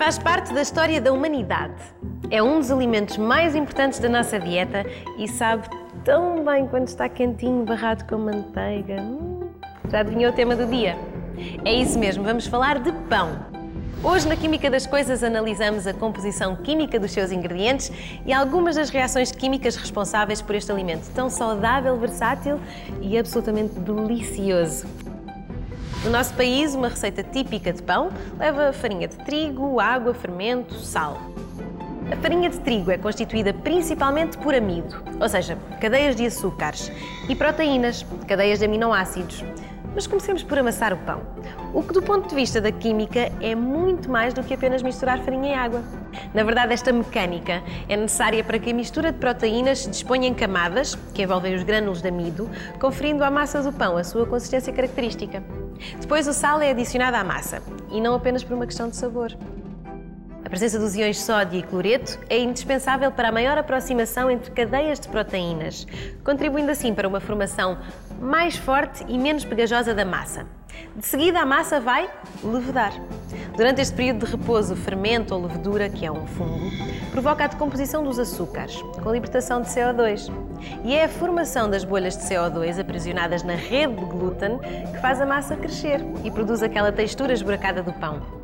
Faz parte da história da humanidade. É um dos alimentos mais importantes da nossa dieta e sabe tão bem quando está quentinho, barrado com manteiga. Hum, já adivinhou o tema do dia? É isso mesmo, vamos falar de pão. Hoje, na Química das Coisas, analisamos a composição química dos seus ingredientes e algumas das reações químicas responsáveis por este alimento tão saudável, versátil e absolutamente delicioso. No nosso país, uma receita típica de pão leva farinha de trigo, água, fermento, sal. A farinha de trigo é constituída principalmente por amido, ou seja, cadeias de açúcares, e proteínas, cadeias de aminoácidos. Mas comecemos por amassar o pão. O que, do ponto de vista da química, é muito mais do que apenas misturar farinha e água. Na verdade, esta mecânica é necessária para que a mistura de proteínas se disponha em camadas, que envolvem os grânulos de amido, conferindo à massa do pão a sua consistência característica. Depois, o sal é adicionado à massa, e não apenas por uma questão de sabor. A presença dos iões sódio e cloreto é indispensável para a maior aproximação entre cadeias de proteínas, contribuindo assim para uma formação mais forte e menos pegajosa da massa. De seguida, a massa vai levedar. Durante este período de repouso, o fermento ou levedura, que é um fungo, provoca a decomposição dos açúcares, com a libertação de CO2. E é a formação das bolhas de CO2 aprisionadas na rede de glúten que faz a massa crescer e produz aquela textura esburacada do pão.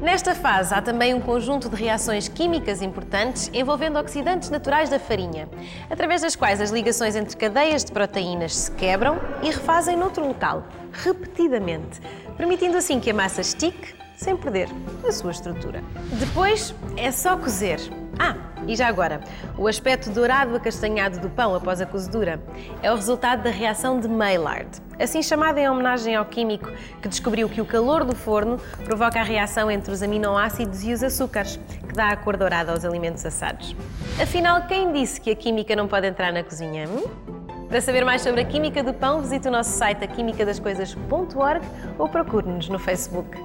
Nesta fase, há também um conjunto de reações químicas importantes envolvendo oxidantes naturais da farinha, através das quais as ligações entre cadeias de proteínas se quebram e refazem noutro local, repetidamente, permitindo assim que a massa estique sem perder a sua estrutura. Depois é só cozer. Ah, e já agora, o aspecto dourado acastanhado do pão após a cozedura é o resultado da reação de Maillard, assim chamada em homenagem ao químico que descobriu que o calor do forno provoca a reação entre os aminoácidos e os açúcares, que dá a cor dourada aos alimentos assados. Afinal, quem disse que a química não pode entrar na cozinha? Hum? Para saber mais sobre a química do pão, visite o nosso site aquimicadascoisas.org ou procure-nos no Facebook.